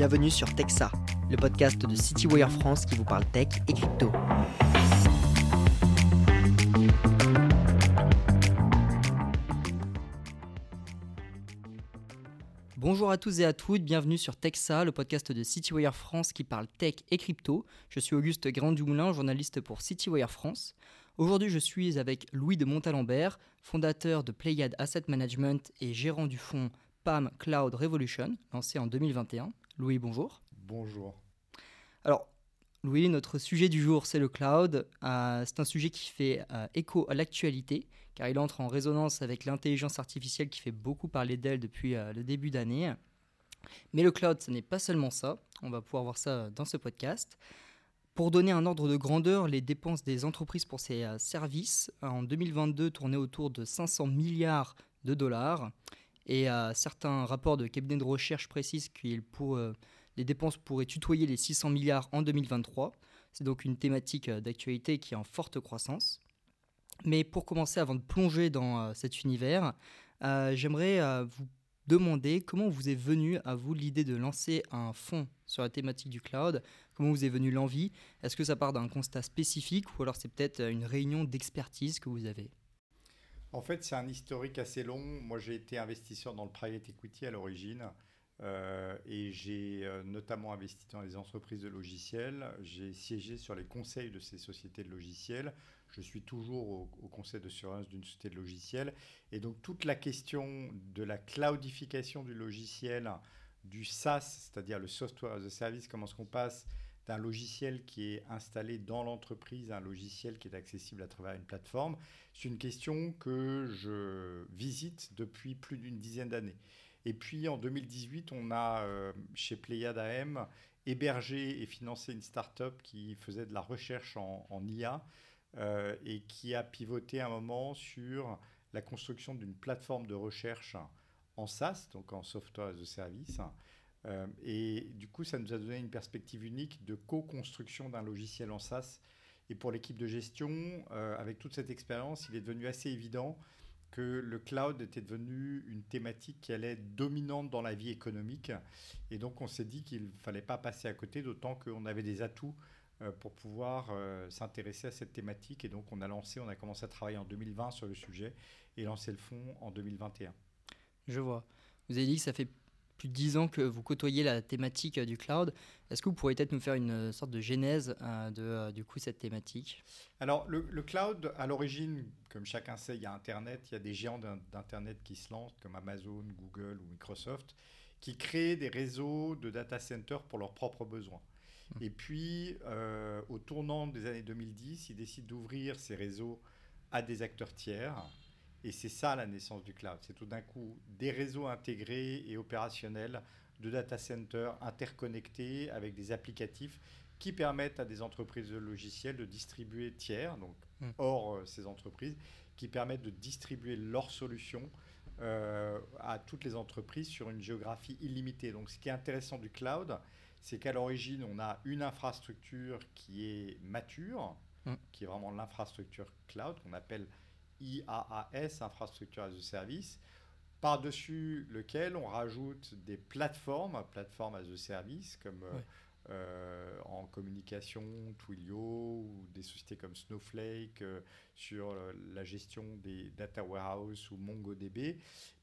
bienvenue sur Texa, le podcast de CityWire France qui vous parle tech et crypto. Bonjour à tous et à toutes, bienvenue sur Texa, le podcast de CityWire France qui parle tech et crypto. Je suis Auguste Grand-Dumoulin, journaliste pour CityWire France. Aujourd'hui, je suis avec Louis de Montalembert, fondateur de Playad Asset Management et gérant du fonds PAM Cloud Revolution, lancé en 2021. Louis, bonjour. Bonjour. Alors, Louis, notre sujet du jour, c'est le cloud. Euh, c'est un sujet qui fait euh, écho à l'actualité, car il entre en résonance avec l'intelligence artificielle qui fait beaucoup parler d'elle depuis euh, le début d'année. Mais le cloud, ce n'est pas seulement ça. On va pouvoir voir ça dans ce podcast. Pour donner un ordre de grandeur, les dépenses des entreprises pour ces services en 2022 tournaient autour de 500 milliards de dollars. Et certains rapports de cabinets de recherche précisent que pour, euh, les dépenses pourraient tutoyer les 600 milliards en 2023. C'est donc une thématique euh, d'actualité qui est en forte croissance. Mais pour commencer, avant de plonger dans euh, cet univers, j'aimerais vous demander comment vous est venu à vous l'idée de lancer un fonds sur la thématique du cloud? Comment vous est venue l'envie? Est-ce que ça part d'un constat spécifique ou alors c'est peut-être une réunion d'expertise que vous avez? En fait, c'est un historique assez long. Moi, j'ai été investisseur dans le private equity à l'origine. Euh, et j'ai euh, notamment investi dans les entreprises de logiciels. J'ai siégé sur les conseils de ces sociétés de logiciels. Je suis toujours au, conseil de surveillance d'une société de logiciels. Et donc toute la question de la cloudification du logiciel, du SaaS, c'est-à-dire le software as a service, comment est-ce qu'on passe d'un logiciel qui est installé dans l'entreprise un logiciel qui est accessible à travers une plateforme, c'est une question que je visite depuis plus d'une dizaine d'années. Et puis en 2018, on a euh, chez Pléiade AM hébergé et financé une start-up qui faisait de la recherche en, IA euh, et qui a pivoté un moment sur la construction d'une plateforme de recherche en SaaS, donc en Software as a Service, euh, et du coup, ça nous a donné une perspective unique de co-construction d'un logiciel en SaaS. Et pour l'équipe de gestion, euh, avec toute cette expérience, il est devenu assez évident que le cloud était devenu une thématique qui allait être dominante dans la vie économique. Et donc, on s'est dit qu'il ne fallait pas passer à côté, d'autant qu'on avait des atouts euh, pour pouvoir s'intéresser à cette thématique. Et donc, on a lancé, on a commencé à travailler en 2020 sur le sujet et lancé le fonds en 2021. Je vois. Vous avez dit que ça fait plus de 10 ans que vous côtoyez la thématique euh, du cloud. Est-ce que vous pourriez peut-être nous faire une euh, sorte de genèse euh, de du coup cette thématique? Alors le, cloud, à l'origine, comme chacun sait, il y a Internet, il y a des géants d'Internet qui se lancent comme Amazon, Google ou Microsoft, qui créent des réseaux de data centers pour leurs propres besoins. Mmh. Et puis, au tournant des années 2010, ils décident d'ouvrir ces réseaux à des acteurs tiers et c'est ça la naissance du cloud. C'est tout d'un coup des réseaux intégrés et opérationnels de data centers interconnectés avec des applicatifs qui permettent à des entreprises de logiciels de distribuer tiers, donc hmm. hors euh, ces entreprises, qui permettent de distribuer leurs solutions euh, à toutes les entreprises sur une géographie illimitée. Donc ce qui est intéressant du cloud, c'est qu'à l'origine, on a une infrastructure qui est mature, hmm. qui est vraiment l'infrastructure cloud qu'on appelle IaaS, Infrastructure as a Service, par-dessus lequel on rajoute des plateformes, plateformes as a Service, comme euh, euh, en communication, Twilio, ou des sociétés comme Snowflake euh, sur la gestion des data warehouse ou MongoDB,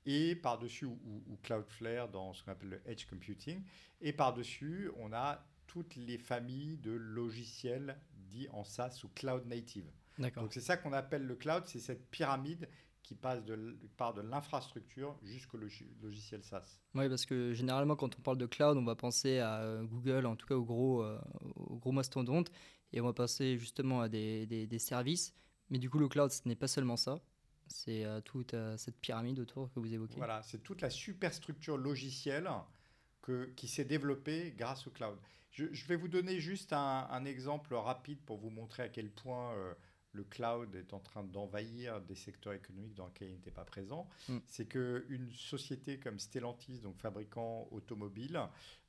et par-dessus, ou, ou, Cloudflare dans ce qu'on appelle le Edge Computing, et par-dessus, on a toutes les familles de logiciels dits en SaaS ou Cloud Native. Donc c'est ça qu'on appelle le cloud, c'est cette pyramide qui passe de, part de l'infrastructure jusqu'au logiciel SaaS. Oui, parce que généralement, quand on parle de cloud, on va penser à euh, Google, en tout cas au gros, euh, au gros mastodonte, et on va passer justement à des, des, services. Mais du coup, le cloud, ce n'est pas seulement ça. C'est euh, toute cette pyramide autour que vous évoquez. Voilà, c'est toute la superstructure logicielle que, qui s'est développée grâce au cloud. Je, vais vous donner juste un, un, exemple rapide pour vous montrer à quel point le cloud est en train d'envahir des secteurs économiques dans lesquels il n'était pas présent, mm. c'est qu'une société comme Stellantis, donc fabricant automobile,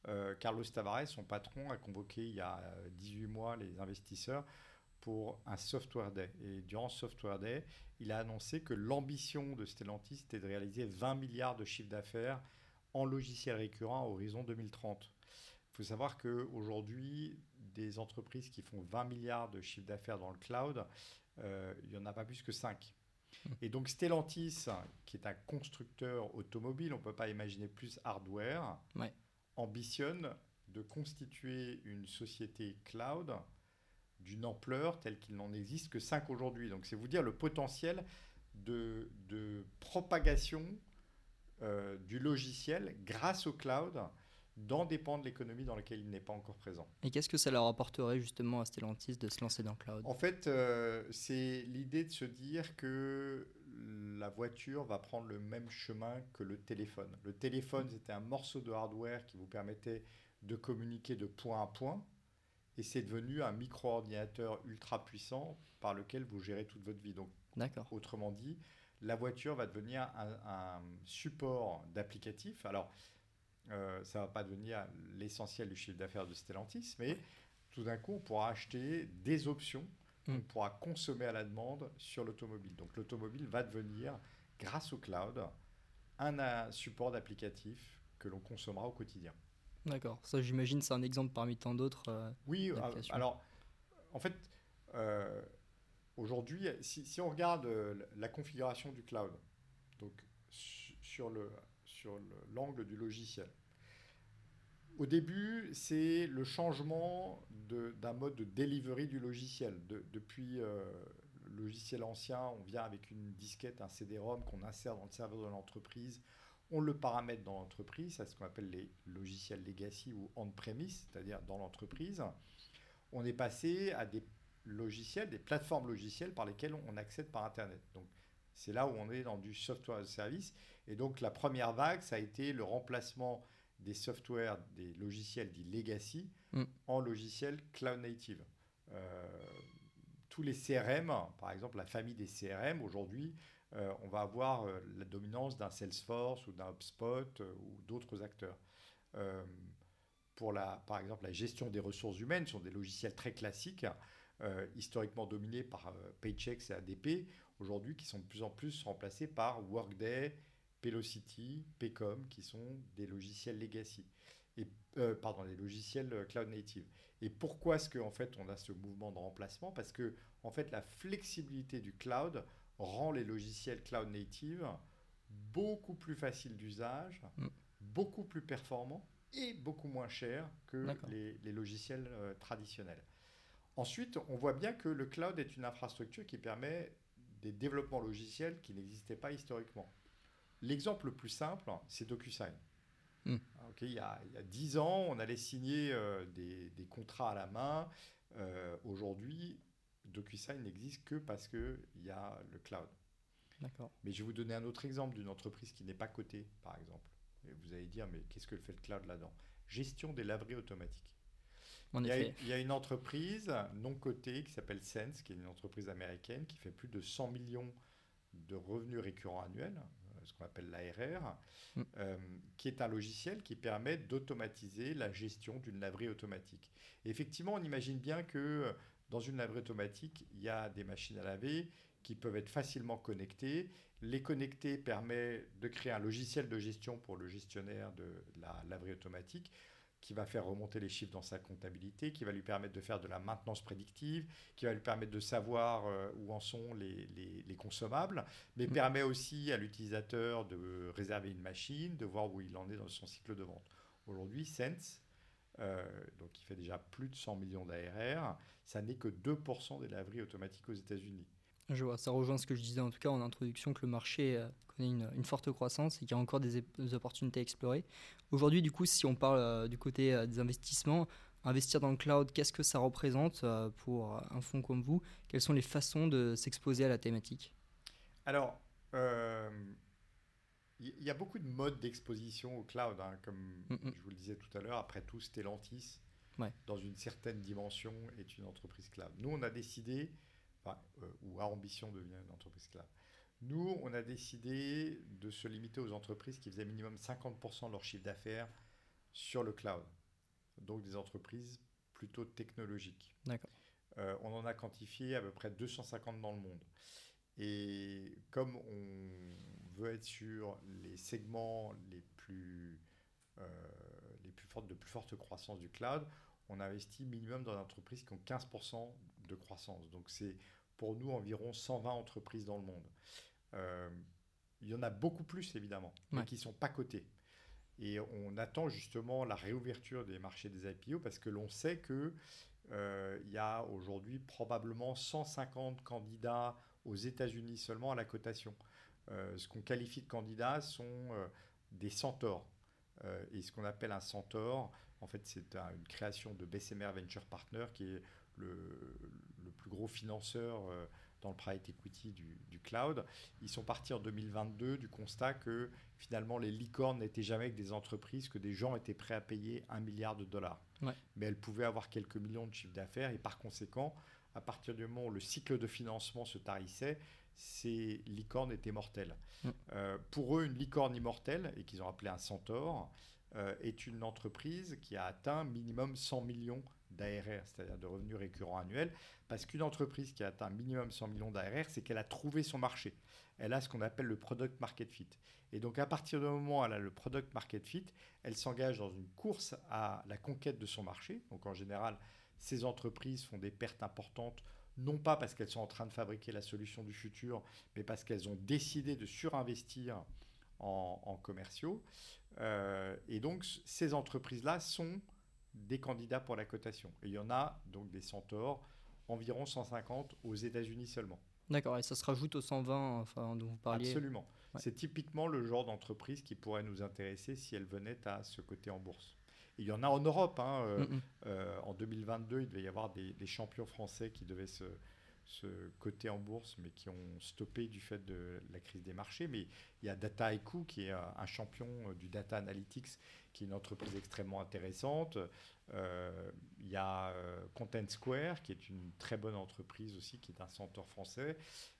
euh, Carlos Tavares, son patron, a convoqué il y a 18 mois les investisseurs pour un Software Day. Et durant Software Day, il a annoncé que l'ambition de Stellantis était de réaliser 20 milliards de chiffre d'affaires en logiciel récurrent à horizon 2030. faut savoir qu'aujourd'hui, des entreprises qui font 20 milliards de chiffre d'affaires dans le cloud, euh, il n'y en a pas plus que 5. Hmm. Et donc Stellantis, qui est un constructeur automobile, on ne peut pas imaginer plus hardware, ambitionne de constituer une société cloud d'une ampleur telle qu'il n'en existe que 5 aujourd'hui. Donc c'est vous dire le potentiel de, de propagation euh, du logiciel grâce au cloud dans des pans de l'économie dans lesquels il n'est pas encore présent. Et qu'est-ce que ça leur apporterait justement à Stellantis de se lancer dans le cloud? En fait, euh, c'est l'idée de se dire que la voiture va prendre le même chemin que le téléphone. Le téléphone, c'était un morceau de hardware qui vous permettait de communiquer de point à point. Et c'est devenu un micro-ordinateur ultra puissant par lequel vous gérez toute votre vie. Donc, autrement dit, la voiture va devenir un, support d'applicatif. Alors, euh, ça ne va pas devenir l'essentiel du chiffre d'affaires de Stellantis, mais tout d'un coup, on pourra acheter des options qu'on mm. pourra consommer à la demande sur l'automobile. Donc, l'automobile va devenir, grâce au cloud, un, support d'applicatif que l'on consommera au quotidien. D'accord. Ça, j'imagine, c'est un exemple parmi tant d'autres. Euh, oui, euh, alors, en fait, Aujourd'hui, si, on regarde euh, la configuration du cloud, donc sur le sur l'angle du logiciel, au début, c'est le changement d'un mode de delivery du logiciel. depuis euh, le logiciel ancien, on vient avec une disquette, un CD-ROM qu'on insère dans le serveur de l'entreprise. On le paramètre dans l'entreprise, c'est ce qu'on appelle les logiciels legacy ou on-premise, c'est-à-dire dans l'entreprise. On est passé à des logiciels, des plateformes logicielles par lesquelles on accède par Internet. Donc, c'est là où on est dans du software as a service. Et donc, la première vague, ça a été le remplacement des softwares, des logiciels dits legacy, mm. en logiciels cloud native. Euh, tous les CRM, par exemple, la famille des CRM, aujourd'hui, euh, on va avoir euh, la dominance d'un Salesforce ou d'un HubSpot ou d'autres acteurs. pour la, par exemple, la gestion des ressources humaines, ce sont des logiciels très classiques. Euh, historiquement dominés par euh, Paychex et ADP, aujourd'hui qui sont de plus en plus remplacés par Workday, Pelocity, Paycom, qui sont des logiciels legacy. Et, euh, pardon, des logiciels cloud native. Et pourquoi est-ce qu'en en fait on a ce mouvement de remplacement? Parce que en fait la flexibilité du cloud rend les logiciels cloud native beaucoup plus faciles d'usage, mm. beaucoup plus performants et beaucoup moins chers que les, logiciels traditionnels. Ensuite, on voit bien que le cloud est une infrastructure qui permet des développements logiciels qui n'existaient pas historiquement. L'exemple le plus simple, c'est DocuSign. Hmm. il, y a, il 10 ans, on allait signer euh, des, contrats à la main. Euh, aujourd'hui, DocuSign n'existe que parce qu'il y a le cloud. Mais je vais vous donner un autre exemple d'une entreprise qui n'est pas cotée, par exemple. Et vous allez dire, mais qu'est-ce que fait le cloud là-dedans? Gestion des laveries automatiques il, y a, une entreprise non cotée qui s'appelle Sense, qui est une entreprise américaine qui fait plus de 100 millions de revenus récurrents annuels, euh, ce qu'on appelle l'ARR, mm. euh, qui est un logiciel qui permet d'automatiser la gestion d'une laverie automatique. effectivement, on imagine bien que euh, dans une laverie automatique, il y a des machines à laver qui peuvent être facilement connectées. Les connecter permet de créer un logiciel de gestion pour le gestionnaire de la laverie automatique qui va faire remonter les chiffres dans sa comptabilité, qui va lui permettre de faire de la maintenance prédictive, qui va lui permettre de savoir euh, où en sont les, les, consommables, mais mm. permet aussi à l'utilisateur de réserver une machine, de voir où il en est dans son cycle de vente. Aujourd'hui, Sense, euh, donc qui fait déjà plus de 100 millions d'ARR, ça n'est que 2% des laveries automatiques aux États-Unis. Je vois, ça rejoint ce que je disais en tout cas en introduction, que le marché euh, connaît une, forte croissance et qu'il y a encore des, opportunités à explorer. Aujourd'hui, du coup, si on parle euh, du côté euh, des investissements, investir dans le cloud, qu'est-ce que ça représente pour un fonds comme vous? Quelles sont les façons de s'exposer à la thématique? Alors, il y a beaucoup de modes d'exposition au cloud, hein, comme mm, mm. je vous le disais tout à l'heure. Après tout, Stellantis, dans une certaine dimension, est une entreprise cloud. Nous, on a décidé euh, ou a ambition de devenir une entreprise cloud. Nous, on a décidé de se limiter aux entreprises qui faisaient minimum 50% de leur chiffre d'affaires sur le cloud. Donc des entreprises plutôt technologiques. D'accord. Euh, on en a quantifié à peu près 250 dans le monde. Et comme on veut être sur les segments les plus les plus fortes, de plus forte croissance du cloud, on investit minimum dans des entreprises qui ont 15% de croissance. Donc c'est pour nous environ 120 entreprises dans le monde. il y en a beaucoup plus évidemment, mais qui ne sont pas cotées. Et on attend justement la réouverture des marchés des IPO parce que l'on sait qu'il euh, y a aujourd'hui probablement 150 candidats aux États-Unis seulement à la cotation. Euh, ce qu'on qualifie de candidats sont euh, des centaures. et ce qu'on appelle un centaure, en fait, c'est une création de Bessemer Venture Partner qui est le, le plus gros financeur dans le private equity du, cloud. Ils sont partis en 2022 du constat que finalement les licornes n'étaient jamais que des entreprises que des gens étaient prêts à payer un milliard de dollars. Mais elles pouvaient avoir quelques millions de chiffres d'affaires et par conséquent, à partir du moment où le cycle de financement se tarissait, ces licornes étaient mortelles. Euh, pour eux, une licorne immortelle, et qu'ils ont appelé un centaure, euh, est une entreprise qui a atteint minimum 100 millions d'ARR, c'est-à-dire de revenus récurrents annuels, parce qu'une entreprise qui a atteint minimum 100 millions d'ARR, c'est qu'elle a trouvé son marché. Elle a ce qu'on appelle le product market fit. Et donc à partir du moment où elle a le product market fit, elle s'engage dans une course à la conquête de son marché. Donc en général, ces entreprises font des pertes importantes, non pas parce qu'elles sont en train de fabriquer la solution du futur, mais parce qu'elles ont décidé de surinvestir en, commerciaux. Euh, et donc ces entreprises-là sont des candidats pour la cotation. Et il y en a donc des centaures, environ 150 aux États-Unis seulement. D'accord, et ça se rajoute aux 120 enfin, dont vous parliez Absolument. C'est typiquement le genre d'entreprise qui pourrait nous intéresser si elle venait à se coter en bourse. il y en a en Europe. Hein, euh, euh, en 2022, il devait y avoir des, des champions français qui devaient se, se coter en bourse, mais qui ont stoppé du fait de la crise des marchés. Mais il y a Dataiku, qui est un champion euh, du data analytics, qui est une entreprise extrêmement intéressante. Euh, il y a euh, Content Square, qui est une très bonne entreprise aussi, qui est un centre français.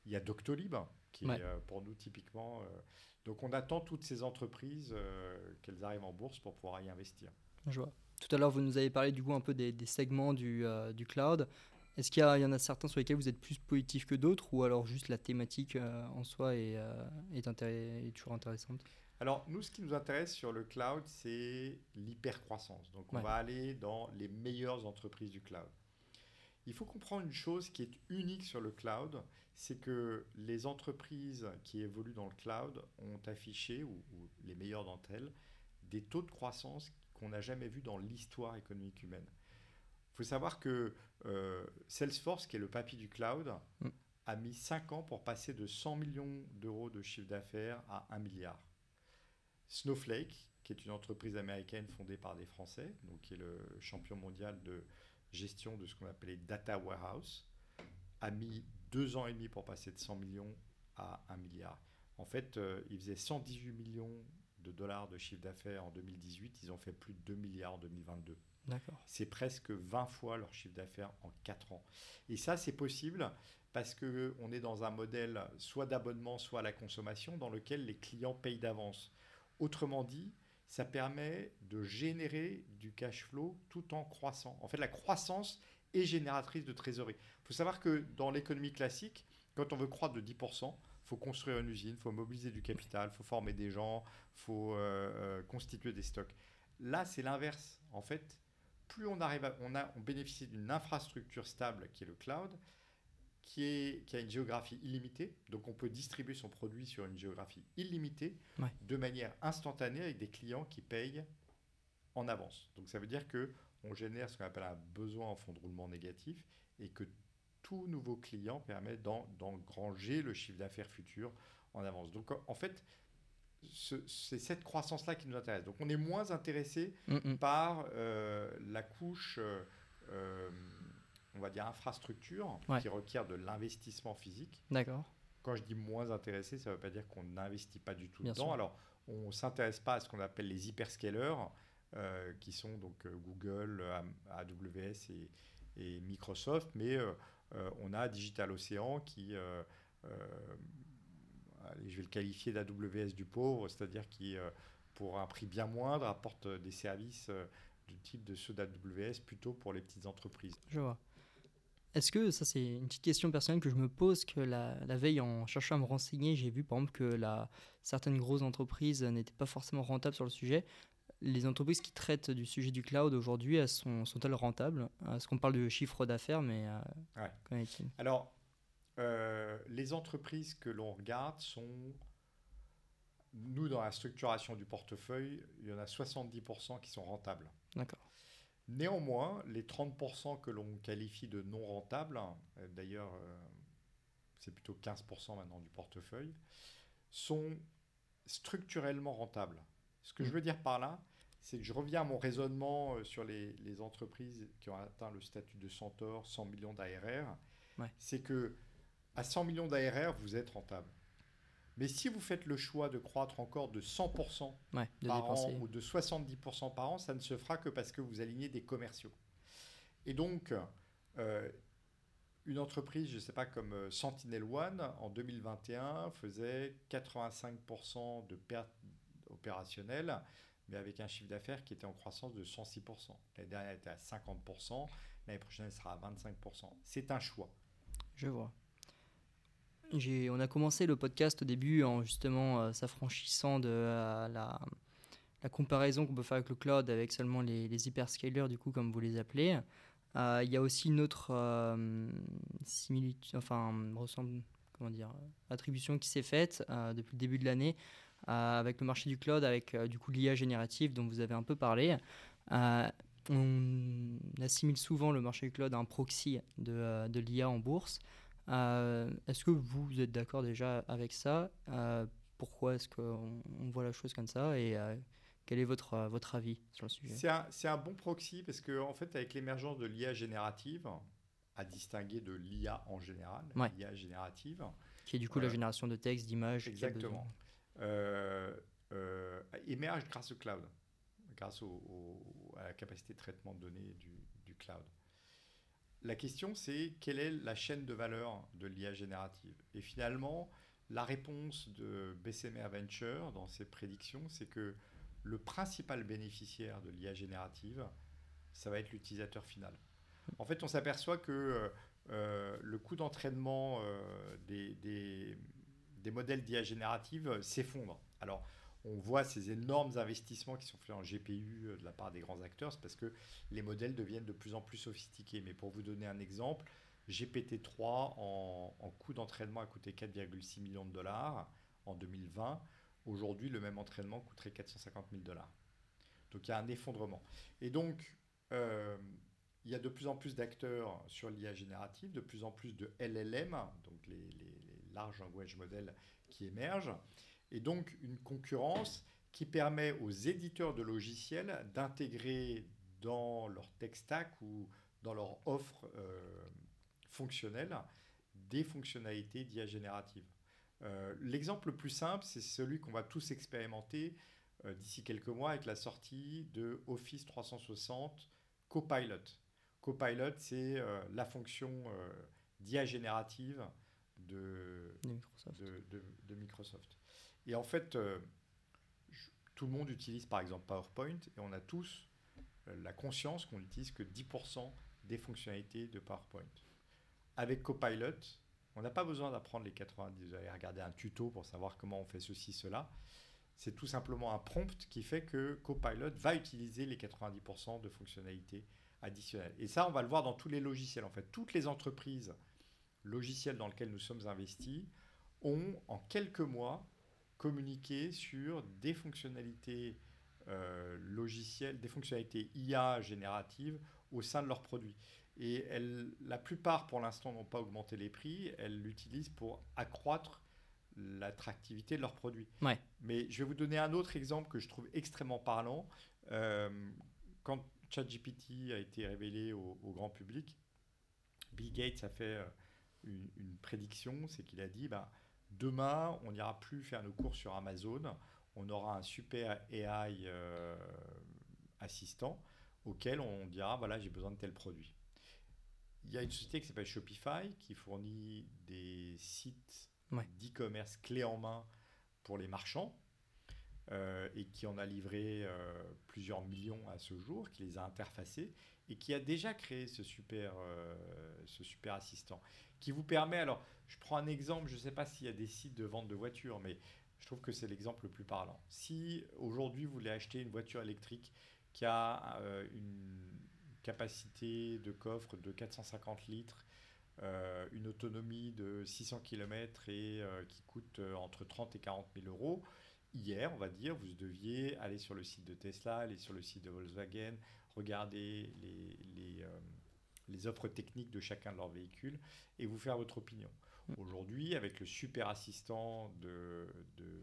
Il y a Doctolib, qui est pour nous typiquement. donc on attend toutes ces entreprises qu'elles arrivent en bourse pour pouvoir y investir. Je vois. Tout à l'heure, vous nous avez parlé du coup un peu des, segments du, du cloud. Est-ce qu'il y, y, en a certains sur lesquels vous êtes plus positif que d'autres ou alors juste la thématique euh, en soi est, euh, est, toujours intéressante? Alors, nous, ce qui nous intéresse sur le cloud, c'est l'hypercroissance. Donc, on va aller dans les meilleures entreprises du cloud. Il faut comprendre une chose qui est unique sur le cloud, c'est que les entreprises qui évoluent dans le cloud ont affiché, ou, ou les meilleures d'entre elles, des taux de croissance qu'on n'a jamais vus dans l'histoire économique humaine. Il faut savoir que euh, Salesforce, qui est le papy du cloud, mm. a mis 5 ans pour passer de 100 millions d'euros de chiffre d'affaires à 1 milliard. Snowflake, qui est une entreprise américaine fondée par des Français, donc qui est le champion mondial de gestion de ce qu'on appelait data warehouse, a mis 2 ans et demi pour passer de 100 millions à 1 milliard. En fait, euh, ils faisaient 118 millions de dollars de chiffre d'affaires en 2018, ils ont fait plus de 2 milliards en 2022. C'est presque 20 fois leur chiffre d'affaires en 4 ans. Et ça, c'est possible parce qu'on est dans un modèle soit d'abonnement, soit à la consommation, dans lequel les clients payent d'avance. Autrement dit, ça permet de générer du cash flow tout en croissant. En fait, la croissance est génératrice de trésorerie. Il faut savoir que dans l'économie classique, quand on veut croître de 10%, il faut construire une usine, il faut mobiliser du capital, il faut former des gens, il faut euh, euh, constituer des stocks. Là, c'est l'inverse. En fait, plus on arrive on, a, on bénéficie d'une infrastructure stable qui est le cloud, qui, est, qui a une géographie illimitée. Donc on peut distribuer son produit sur une géographie illimitée de manière instantanée avec des clients qui payent en avance. Donc ça veut dire que on génère ce qu'on appelle un besoin en fonds de roulement négatif et que tout nouveau client permet d'engranger le chiffre d'affaires futur en avance. Donc en fait, c'est cette croissance-là qui nous intéresse. Donc on est moins intéressé mm, mm. par euh, la couche, euh, euh, on va dire, infrastructure, qui requiert de l'investissement physique. D'accord. Quand je dis moins intéressé, ça ne veut pas dire qu'on n'investit pas du tout dedans. Alors, on ne s'intéresse pas à ce qu'on appelle les hyperscalers, qui sont donc Google, AWS et, et Microsoft, mais on a Digital Ocean qui je vais le qualifier d'AWS du pauvre, c'est-à-dire qui, euh, pour un prix bien moindre, apporte des services euh, du type de ceux d'AWS plutôt pour les petites entreprises. Je vois. Est-ce que, ça c'est une petite question personnelle que je me pose, que la, veille en cherchant à me renseigner, j'ai vu par exemple que la, certaines grosses entreprises n'étaient pas forcément rentables sur le sujet. les entreprises qui traitent du sujet du cloud aujourd'hui, elles sont, sont-elles rentables? Est-ce qu'on parle de chiffre d'affaires, mais ouais. Alors, les entreprises que l'on regarde sont nous, dans la structuration du portefeuille, il y en a 70% qui sont rentables. D'accord. Néanmoins, les 30% que l'on qualifie de non rentables, euh, d'ailleurs, euh, c'est plutôt 15% maintenant du portefeuille, sont structurellement rentables. Ce que je mm. veux dire par là, c'est que je reviens à mon raisonnement euh, sur les, entreprises qui ont atteint le statut de Centaure, 100 millions d'ARR. C'est que à 100 millions d'ARR, vous êtes rentable. Mais si vous faites le choix de croître encore de 100% par an ou de 70% par an, ça ne se fera que parce que vous alignez des commerciaux. Et donc, euh, une entreprise, je ne sais pas, comme euh, Sentinel One, en 2021, faisait 85% de pertes opérationnelles, mais avec un chiffre d'affaires qui était en croissance de 106%. L'année dernière, elle était à 50%, l'année prochaine, elle sera à 25%. C'est un choix. Je vois on a commencé le podcast au début en justement euh, s'affranchissant de euh, la, comparaison qu'on peut faire avec le cloud avec seulement les, hyperscalers, du coup, comme vous les appelez. Euh, il y a aussi une autre similitude, enfin, ressemble, comment dire, attribution qui s'est faite depuis le début de l'année avec le marché du cloud, avec du coup l'IA générative dont vous avez un peu parlé. on assimile souvent le marché du cloud à un proxy de l'IA en bourse. Euh, est-ce que vous êtes d'accord déjà avec ça euh, Pourquoi est-ce qu'on voit la chose comme ça Et euh, quel est votre, votre avis sur le sujet? C'est un, bon proxy parce qu'en en fait, avec l'émergence de l'IA générative, à distinguer de l'IA en général, l'IA générative. Qui est du coup la génération de texte, d'images. Exactement. émerge grâce au cloud, grâce à la capacité de traitement de données du cloud. La question, c'est quelle est la chaîne de valeur de l'IA générative? Et finalement, la réponse de Bessemer Venture dans ses prédictions, c'est que le principal bénéficiaire de l'IA générative, ça va être l'utilisateur final. En fait, on s'aperçoit que euh, le coût d'entraînement euh, des, des, modèles d'IA générative s'effondre. Alors, on voit ces énormes investissements qui sont faits en GPU euh, de la part des grands acteurs, c'est parce que les modèles deviennent de plus en plus sophistiqués. Mais pour vous donner un exemple, GPT-3 en, coût d'entraînement a coûté 4,6 millions de dollars en 2020. Aujourd'hui, le même entraînement coûterait 450 000 dollars. Donc il y a un effondrement. Et donc, euh, il y a de plus en plus d'acteurs sur l'IA générative, de plus en plus de LLM, donc les, les large language models qui émergent et donc une concurrence qui permet aux éditeurs de logiciels d'intégrer dans leur tech stack ou dans leur offre euh, fonctionnelle des fonctionnalités d'IA générative. Euh, l'exemple le plus simple, c'est celui qu'on va tous expérimenter euh, d'ici quelques mois avec la sortie de Office 360 Copilot. Copilot, c'est la fonction d'IA générative de, de Microsoft. Et en fait, euh, tout le monde utilise par exemple PowerPoint et on a tous euh, la conscience qu'on n'utilise que 10% des fonctionnalités de PowerPoint. Avec Copilot, on n'a pas besoin d'apprendre les 90, vous allez regarder un tuto pour savoir comment on fait ceci, cela. C'est tout simplement un prompt qui fait que Copilot va utiliser les 90% de fonctionnalités additionnelles. Et ça, on va le voir dans tous les logiciels. En fait, toutes les entreprises logicielles dans lesquelles nous sommes investis ont en quelques mois communiquer sur des fonctionnalités euh, logicielles, des fonctionnalités IA génératives au sein de leurs produits. Et elles, la plupart, pour l'instant, n'ont pas augmenté les prix. Elles l'utilisent pour accroître l'attractivité de leurs produits. Ouais. Mais je vais vous donner un autre exemple que je trouve extrêmement parlant. Euh, quand ChatGPT a été révélé au, grand public, Bill Gates a fait euh, une, prédiction, c'est qu'il a dit, bah, Demain, on n'ira plus faire nos courses sur Amazon. On aura un super AI euh, assistant auquel on dira voilà, j'ai besoin de tel produit. Il y a une société qui s'appelle Shopify qui fournit des sites d'e-commerce clés en main pour les marchands euh, et qui en a livré euh, plusieurs millions à ce jour, qui les a interfacés et qui a déjà créé ce super, ce super assistant qui vous permet, alors je prends un exemple, je ne sais pas s'il y a des sites de vente de voitures, mais Je trouve que c'est l'exemple le plus parlant. Si aujourd'hui vous voulez acheter une voiture électrique qui a euh, une capacité de coffre de 450 litres, euh, une autonomie de 600 km et euh, qui coûte entre 30 et 40 000 euros, hier, on va dire, vous deviez aller sur le site de Tesla, aller sur le site de Volkswagen, regarder les, les, les offres techniques de chacun de leurs véhicules et vous faire votre opinion. Mm. Aujourd'hui, avec le super assistant de, de,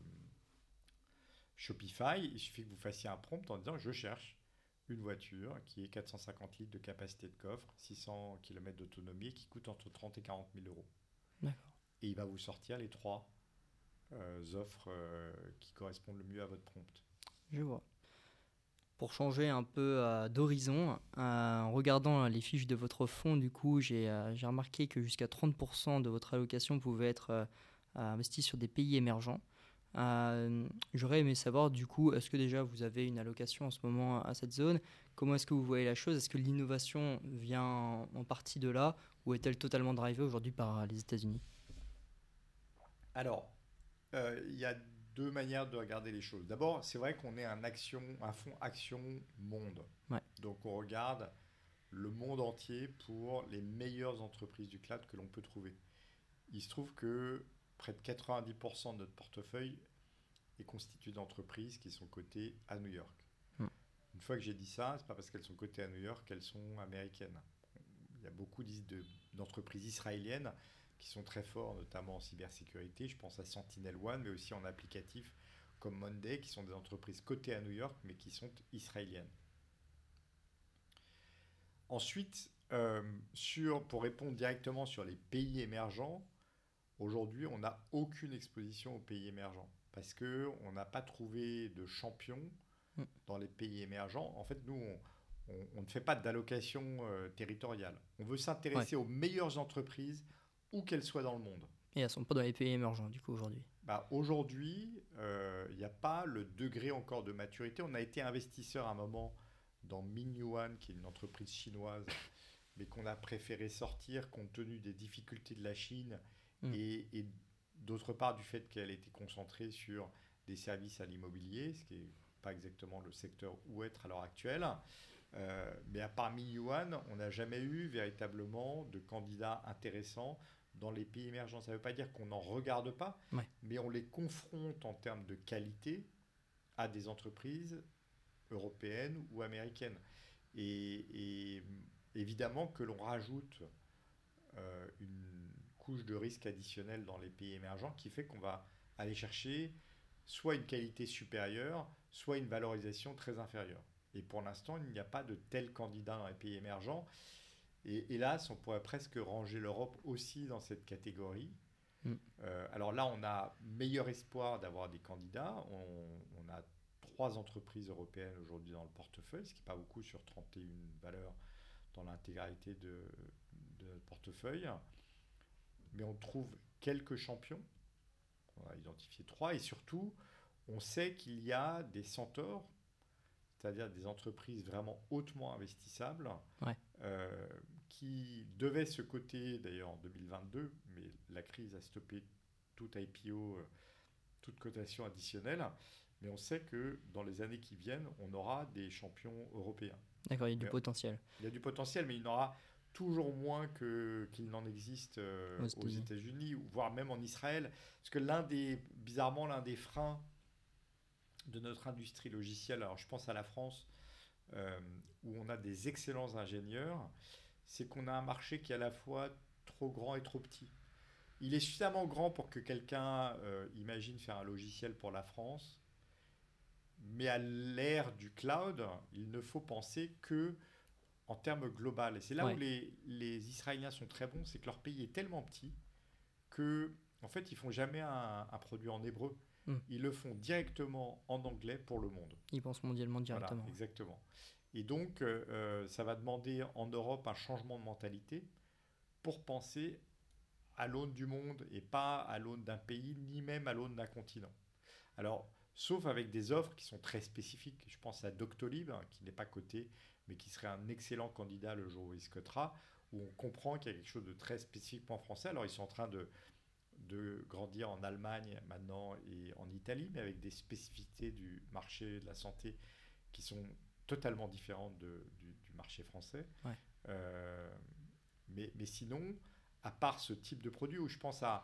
Shopify, il suffit que vous fassiez un prompt en disant je cherche une voiture qui est 450 litres de capacité de coffre, 600 km d'autonomie, qui coûte entre 30 et 40 000 euros. Et il va vous sortir les trois euh, offres euh, qui correspondent le mieux à votre prompt. Je vois. Pour changer un peu euh, d'horizon, en regardant les fiches de votre fonds, du coup, j'ai remarqué que jusqu'à 30% de votre allocation pouvait être investie sur des pays émergents. Euh, j'aurais aimé savoir, du coup, est-ce que déjà vous avez une allocation en ce moment à cette zone? Comment est-ce que vous voyez la chose? Est-ce que l'innovation vient en, partie de là? Ou est-elle totalement drivée aujourd'hui par les États-Unis? Alors, euh, il y a deux manières de regarder les choses. D'abord, c'est vrai qu'on est un, action, un fonds action monde. Donc, on regarde le monde entier pour les meilleures entreprises du cloud que l'on peut trouver. Il se trouve que près de 90% de notre portefeuille est constitué d'entreprises qui sont cotées à New York. Hmm. Une fois que j'ai dit ça, c'est pas parce qu'elles sont cotées à New York qu'elles sont américaines. Il y a beaucoup d'entreprises israéliennes qui sont très fortes, notamment en cybersécurité. Je pense à Sentinel One, mais aussi en applicatif comme Monday, qui sont des entreprises cotées à New York, mais qui sont israéliennes. Ensuite, euh, sur, pour répondre directement sur les pays émergents, Aujourd'hui, on n'a aucune exposition aux pays émergents parce qu'on n'a pas trouvé de champion mm. dans les pays émergents. En fait, nous, on, ne fait pas d'allocation euh, territoriale. On veut s'intéresser aux meilleures entreprises, où qu'elles soient dans le monde. Et elles ne sont pas dans les pays émergents, du coup, aujourd'hui bah, Aujourd'hui, euh, il n'y a pas le degré encore de maturité. On a été investisseur à un moment dans Minyuan, qui est une entreprise chinoise, mais qu'on a préféré sortir compte tenu des difficultés de la Chine Mm. Et, d'autre part, du fait qu'elle était concentrée sur des services à l'immobilier, ce qui n'est pas exactement le secteur où être à l'heure actuelle. Euh, mais à part Yuan, on n'a jamais eu véritablement de candidats intéressants dans les pays émergents. Ça ne veut pas dire qu'on n'en regarde pas, mais on les confronte en termes de qualité à des entreprises européennes ou américaines. Et, évidemment que l'on rajoute euh, une couche de risque additionnel dans les pays émergents qui fait qu'on va aller chercher soit une qualité supérieure, soit une valorisation très inférieure. Et pour l'instant, il n'y a pas de tel candidat dans les pays émergents. Et hélas, on pourrait presque ranger l'Europe aussi dans cette catégorie. Mm. Euh, alors là, on a meilleur espoir d'avoir des candidats. On, a trois entreprises européennes aujourd'hui dans le portefeuille, ce qui n'est pas beaucoup sur 31 valeurs dans l'intégralité de, de notre portefeuille mais on trouve quelques champions. On a identifié trois et surtout, on sait qu'il y a des centaures, c'est-à-dire des entreprises vraiment hautement investissables, euh, qui devaient se coter d'ailleurs en 2022, mais la crise a stoppé tout IPO, euh, toute cotation additionnelle. Mais on sait que dans les années qui viennent, on aura des champions européens. D'accord, il y a du potentiel. Il y a du potentiel, mais il y en aura toujours moins qu'il n'en existe euh, aux États-Unis, voire même en Israël. Parce que l'un des, bizarrement, l'un des freins de notre industrie logicielle, alors je pense à la France, euh, où on a des excellents ingénieurs, c'est qu'on a un marché qui est à la fois trop grand et trop petit. Il est suffisamment grand pour que quelqu'un euh, imagine faire un logiciel pour la France, mais à l'ère du cloud, il ne faut penser que en termes global. Et c'est là où les, les, Israéliens sont très bons, c'est que leur pays est tellement petit que, en fait, ils font jamais un, produit en hébreu. Hmm. Ils le font directement en anglais pour le monde. Ils pensent mondialement directement. exactement. Et donc, euh, euh, ça va demander en Europe un changement de mentalité pour penser à l'aune du monde et pas à l'aune d'un pays, ni même à l'aune d'un continent. Alors, sauf avec des offres qui sont très spécifiques. Je pense à Doctolib, hein, qui n'est pas coté, mais qui serait un excellent candidat le jour où il se cotera, où on comprend qu'il y a quelque chose de très spécifiquement français. Alors ils sont en train de, de grandir en Allemagne maintenant et en Italie, mais avec des spécificités du marché de la santé qui sont totalement différentes du, marché français. Euh, mais, mais, sinon, à part ce type de produit où je pense à,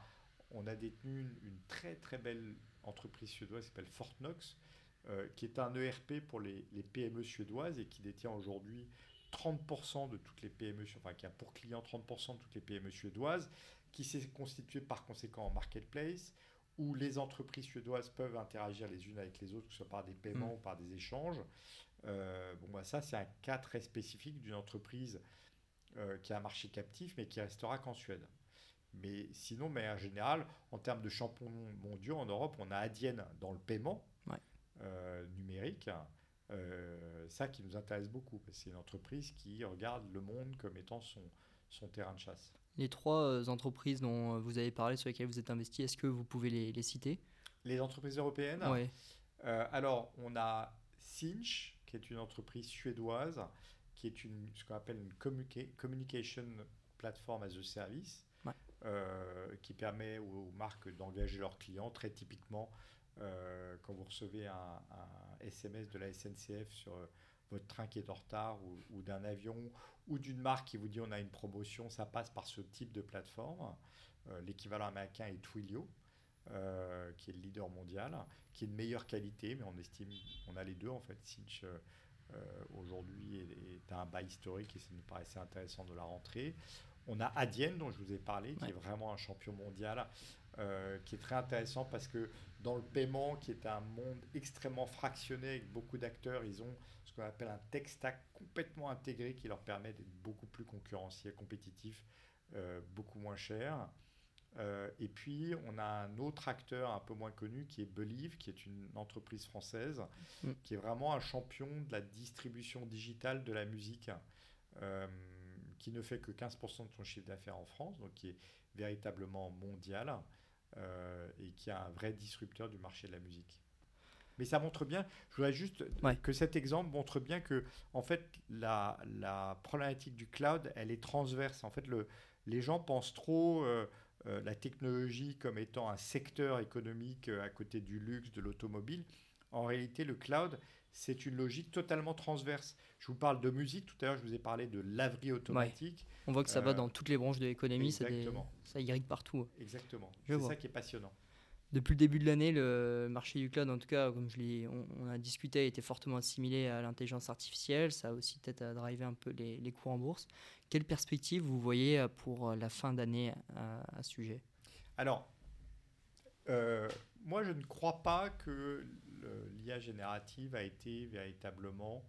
on a détenu une, très très belle entreprise suédoise qui s'appelle Fortnox, euh, qui est un ERP pour les, les PME suédoises et qui détient aujourd'hui 30% de toutes les PME, enfin qui a pour client 30% de toutes les PME suédoises, qui s'est constitué par conséquent en marketplace, où les entreprises suédoises peuvent interagir les unes avec les autres, que ce soit par des paiements mm. ou par des échanges. Euh, bon, bah, ça, c'est un cas très spécifique d'une entreprise euh, qui a un marché captif, mais qui restera qu'en Suède. Mais sinon, mais en général, en termes de champions mondiaux en Europe, on a Adyen dans le paiement euh, numérique. ça qui nous intéresse beaucoup, c'est une entreprise qui regarde le monde comme étant son, son terrain de chasse. Les trois entreprises dont vous avez parlé, sur lesquelles vous êtes investi, est-ce que vous pouvez les, citer? Les entreprises européennes? Oui. Alors, on a Cinch, qui est une entreprise suédoise, qui est une, ce qu'on appelle une communication platform as a service, qui permet aux, marques d'engager leurs clients. Très typiquement, quand vous recevez un, un, SMS de la SNCF sur votre train qui est en retard ou, d'un avion ou d'une marque qui vous dit on a une promotion, ça passe par ce type de plateforme. Euh, l'équivalent américain est Twilio, euh, qui est le leader mondial, qui est de meilleure qualité, mais on estime, on a les deux en fait. Cinch euh, aujourd'hui est, un bas historique et ça nous paraissait intéressant de la rentrer. On a Adyen, dont je vous ai parlé, qui est vraiment un champion mondial, qui est très intéressant parce que dans le paiement, qui est un monde extrêmement fractionné avec beaucoup d'acteurs, ils ont ce qu'on appelle un tech stack complètement intégré qui leur permet d'être beaucoup plus concurrentiels, compétitifs, euh, beaucoup moins cher. Euh, et puis, on a un autre acteur un peu moins connu qui est Believe, qui est une entreprise française, mm. qui est vraiment un champion de la distribution digitale de la musique, euh, qui ne fait que 15% de son chiffre d'affaires en France, donc qui est véritablement mondial et qui est un vrai disrupteur du marché de la musique. Mais ça montre bien, je voudrais juste que cet exemple montre bien que, en fait, la, la, problématique du cloud, elle est transverse. En fait, le, les gens pensent trop euh, euh, la technologie comme étant un secteur économique euh, à côté du luxe, de l'automobile. En réalité, le cloud, c'est une logique totalement transverse. Je vous parle de musique, tout à l'heure je vous ai parlé de laverie automatique. On voit que ça va dans toutes les branches de l'économie, ça, ça irrigue partout. Exactement, c'est ça qui est passionnant depuis le début de l'année, le marché du cloud, en tout cas, comme on, a discuté, a été fortement assimilé à l'intelligence artificielle. Ça a aussi peut-être à driver un peu les, les, cours en bourse. Quelle perspective vous voyez pour la fin d'année à, ce sujet? Alors, euh, moi, je ne crois pas que l'IA générative a été véritablement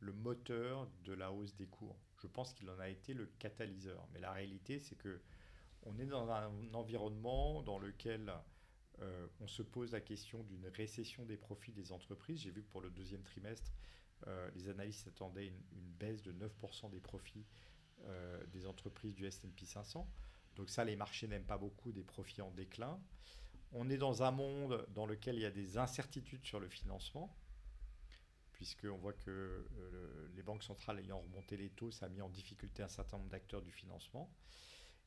le moteur de la hausse des cours. Je pense qu'il en a été le catalyseur. Mais la réalité, c'est que on est dans un environnement dans lequel euh, on se pose la question d'une récession des profits des entreprises. J'ai vu que pour le deuxième trimestre, euh, les analystes attendaient une, baisse de 9% des profits euh, des entreprises du SP 500. Donc ça, les marchés n'aiment pas beaucoup des profits en déclin. On est dans un monde dans lequel il y a des incertitudes sur le financement, puisqu'on voit que les banques centrales ayant remonté les taux, ça a mis en difficulté un certain nombre d'acteurs du financement.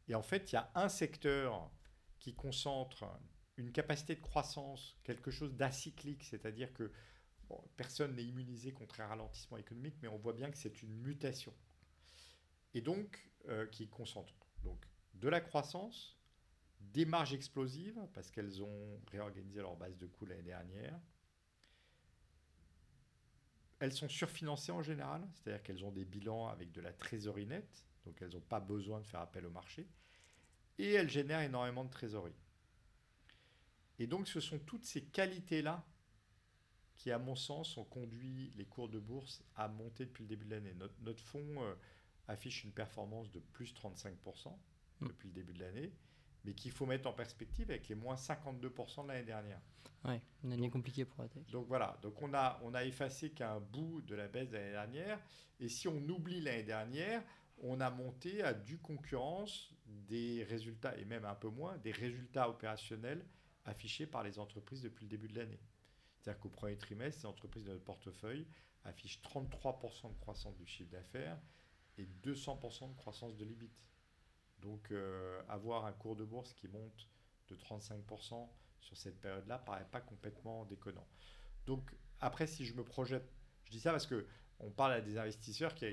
Et en fait, il y a un secteur qui concentre une capacité de croissance, quelque chose d'acyclique, c'est-à-dire que personne n'est immunisé contre un ralentissement économique, mais on voit bien que c'est une mutation. Et donc, euh, qui concentre donc de la croissance, des marges explosives, parce qu'elles ont réorganisé leur base de coûts l'année dernière. Elles sont surfinancées en général, c'est-à-dire qu'elles ont des bilans avec de la trésorerie nette, donc elles n'ont pas besoin de faire appel au marché. Et elles génèrent énormément de trésorerie. Et donc ce sont toutes ces qualités-là qui, à mon sens, ont conduit les cours de bourse à monter depuis le début de l'année. Notre, fonds euh, affiche une performance de plus 35% mm. depuis le début de l'année, mais qu'il faut mettre en perspective avec les moins 52% de l'année dernière. Oui, une année compliquée pour la tech. Donc voilà, donc on a, on a effacé qu'un bout de la baisse de l'année dernière, et si on oublie l'année dernière, on a monté à du concurrence des résultats, et même un peu moins, des résultats opérationnels affichés par les entreprises depuis le début de l'année. C'est-à-dire qu'au premier trimestre, les entreprises de notre portefeuille affichent 33% de croissance du chiffre d'affaires et 200% de croissance de l'EBIT. Donc euh, avoir un cours de bourse qui monte de 35% sur cette période-là paraît pas complètement déconnant. Donc après, si je me projette, je dis ça parce que on parle à des investisseurs qui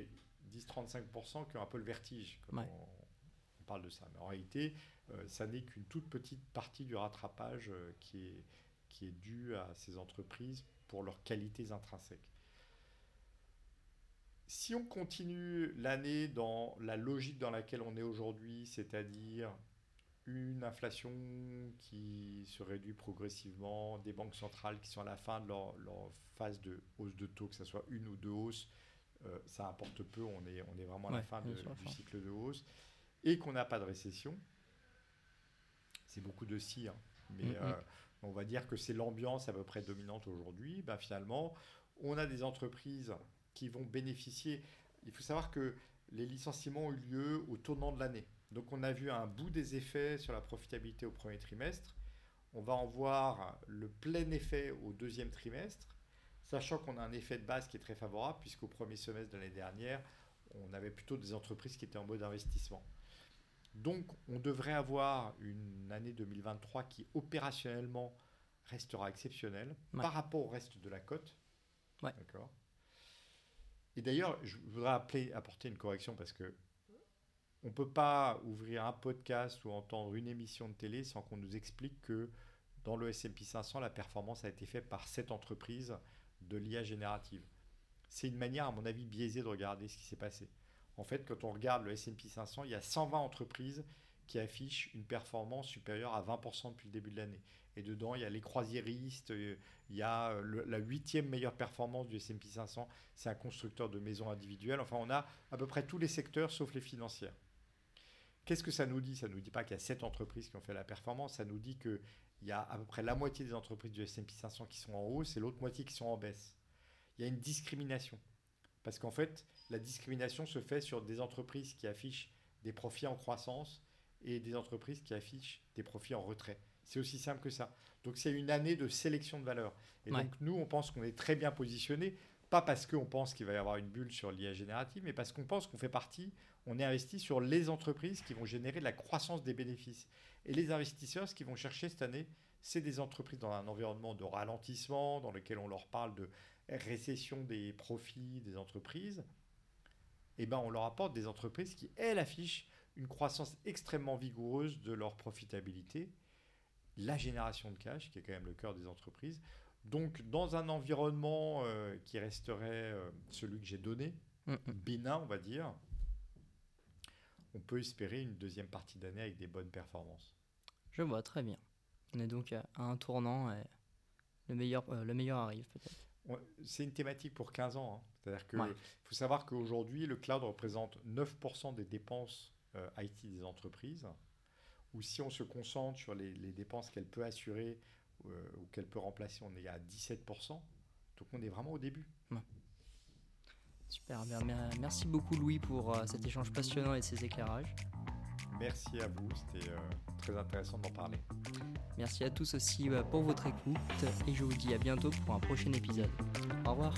10-35% qui ont un peu le vertige on, parle de ça. Mais en réalité, euh, ça n'est qu'une toute petite partie du rattrapage euh, qui, est, qui est dû à ces entreprises pour leurs qualités intrinsèques. Si on continue l'année dans la logique dans laquelle on est aujourd'hui, c'est-à-dire une inflation qui se réduit progressivement, des banques centrales qui sont à la fin de leur, phase de hausse de taux, que ce soit une ou deux hausses, euh, ça importe peu, on est, on est vraiment à la fin du cycle de hausse, et qu'on n'a pas de récession. C'est beaucoup de si, hein, mais mm, mm. Euh, on va dire que c'est l'ambiance à peu près dominante aujourd'hui. Ben, finalement, on a des entreprises qui vont bénéficier. Il faut savoir que les licenciements ont eu lieu au tournant de l'année. Donc on a vu un bout des effets sur la profitabilité au premier trimestre. On va en voir le plein effet au deuxième trimestre, sachant qu'on a un effet de base qui est très favorable, puisqu'au premier semestre de l'année dernière, on avait plutôt des entreprises qui étaient en mode investissement. Donc on devrait avoir une année 2023 qui opérationnellement restera exceptionnelle par rapport au reste de la cote. D'accord. Et d'ailleurs, je voudrais appeler, apporter une correction parce que on ne peut pas ouvrir un podcast ou entendre une émission de télé sans qu'on nous explique que dans le S&P 500, la performance a été faite par cette entreprise de l'IA générative. C'est une manière, à mon avis, biaisée de regarder ce qui s'est passé. En fait, quand on regarde le S&P 500, il y a 120 entreprises qui affichent une performance supérieure à 20% depuis le début de l'année. Et dedans, il y a les croisiéristes, euh, il y a euh, la huitième meilleure performance du S&P 500, c'est un constructeur de maisons individuelles. Enfin, on a à peu près tous les secteurs sauf les financières. Qu'est-ce que ça nous dit? Ça ne nous dit pas qu'il y a sept entreprises qui ont fait la performance, ça nous dit qu'il y a à peu près la moitié des entreprises du S&P 500 qui sont en hausse et l'autre moitié qui sont en baisse. Il y a une discrimination. Parce qu'en fait, la discrimination se fait sur des entreprises qui affichent des profits en croissance et des entreprises qui affichent des profits en retrait. C'est aussi simple que ça. Donc c'est une année de sélection de valeur. Et donc nous, on pense qu'on est très bien positionné, pas parce qu'on pense qu'il va y avoir une bulle sur l'IA générative, mais parce qu'on pense qu'on fait partie, on est investi sur les entreprises qui vont générer de la croissance des bénéfices. Et les investisseurs, ce qu'ils vont chercher cette année, c'est des entreprises dans un environnement de ralentissement, dans lequel on leur parle de récession des profits des entreprises. Eh ben, on leur apporte des entreprises qui, elles, affichent une croissance extrêmement vigoureuse de leur profitabilité, la génération de cash, qui est quand même le cœur des entreprises. Donc, dans un environnement euh, qui resterait euh, celui que j'ai donné, bénin, on va dire, on peut espérer une deuxième partie d'année avec des bonnes performances. Je vois, très bien. On est donc à un tournant et le meilleur, euh, le meilleur arrive peut-être. C'est une thématique pour 15 ans. Hein. C'est-à-dire qu'il faut savoir qu'aujourd'hui, le cloud représente 9% des dépenses IT des entreprises ou si on se concentre sur les, dépenses qu'elle peut assurer euh, ou qu'elle peut remplacer, on est à 17%. Donc on est vraiment au début. Super, merci beaucoup Louis pour euh, cet échange passionnant et ces éclairages. Merci à vous, c'était euh, très intéressant d'en parler. Merci à tous aussi pour votre écoute et je vous dis à bientôt pour un prochain épisode. Au revoir.